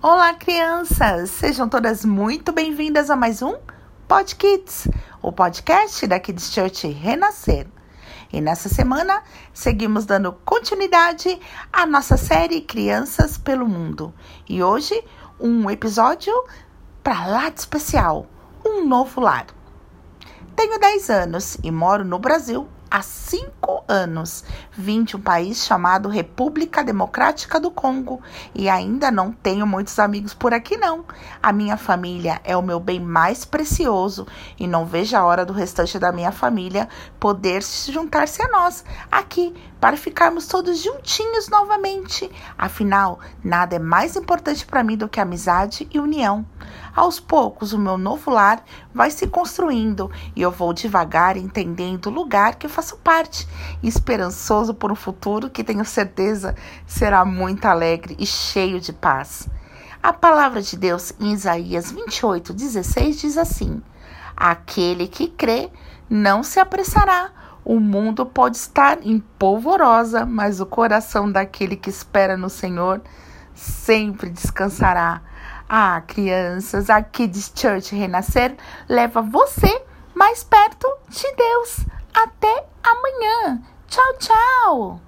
Olá, crianças! Sejam todas muito bem-vindas a mais um Pod Kids, o podcast da Kids Church Renascer. E nessa semana seguimos dando continuidade à nossa série Crianças pelo Mundo. E hoje um episódio para lá de especial, um novo lar. Tenho 10 anos e moro no Brasil há cinco anos. Vim de um país chamado República Democrática do Congo e ainda não tenho muitos amigos por aqui não. A minha família é o meu bem mais precioso e não vejo a hora do restante da minha família poder se juntar-se a nós aqui para ficarmos todos juntinhos novamente. Afinal, nada é mais importante para mim do que amizade e união. Aos poucos, o meu novo lar vai se construindo e eu vou devagar entendendo o lugar que eu faço parte, esperançoso por um futuro que tenho certeza será muito alegre e cheio de paz. A palavra de Deus em Isaías 28, 16 diz assim: Aquele que crê não se apressará. O mundo pode estar em polvorosa, mas o coração daquele que espera no Senhor sempre descansará. Ah, crianças, a Kids Church Renascer leva você mais perto de Deus. Até amanhã. Tchau, tchau.